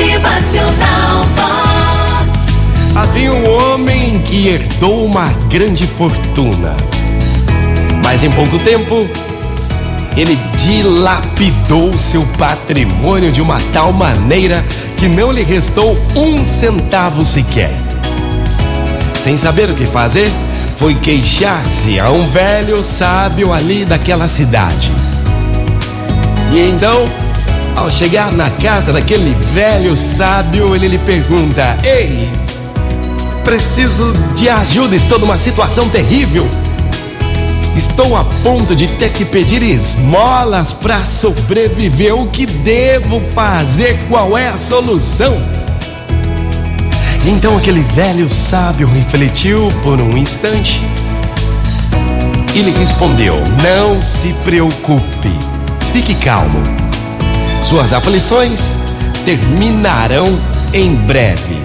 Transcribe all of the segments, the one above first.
Motivacional Vox. Havia um homem que herdou uma grande fortuna. Mas em pouco tempo, ele dilapidou seu patrimônio de uma tal maneira que não lhe restou um centavo sequer. Sem saber o que fazer, foi queixar-se a um velho sábio ali daquela cidade. E então, ao chegar na casa daquele velho sábio, ele lhe pergunta: Ei, preciso de ajuda, estou numa situação terrível. Estou a ponto de ter que pedir esmolas para sobreviver. O que devo fazer? Qual é a solução? Então aquele velho sábio refletiu por um instante e lhe respondeu: Não se preocupe, fique calmo. Suas aflições terminarão em breve.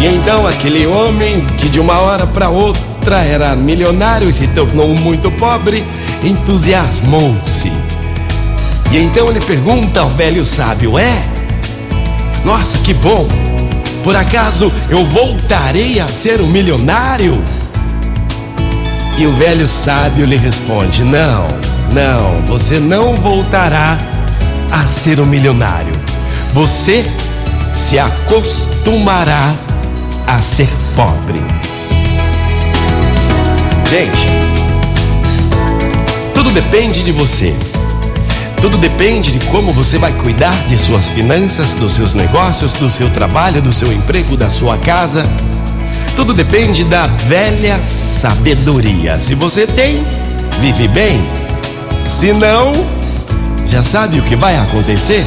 E então aquele homem que de uma hora para outra era milionário e se tornou muito pobre, entusiasmou-se. E então ele pergunta ao velho sábio: É? Nossa, que bom! Por acaso eu voltarei a ser um milionário? E o velho sábio lhe responde: Não, não, você não voltará a ser um milionário. Você se acostumará a ser pobre. Gente, tudo depende de você. Tudo depende de como você vai cuidar de suas finanças, dos seus negócios, do seu trabalho, do seu emprego, da sua casa. Tudo depende da velha sabedoria. Se você tem, vive bem. Se não, já sabe o que vai acontecer?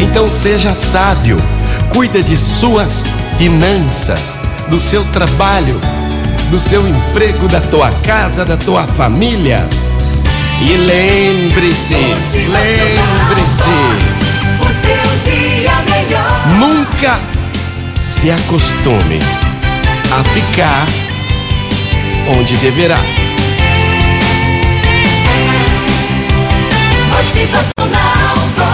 Então seja sábio. Cuida de suas finanças, do seu trabalho, do seu emprego, da tua casa, da tua família. E lembre-se, lembre-se, O seu dia melhor. nunca se acostume a ficar onde deverá. Motivacional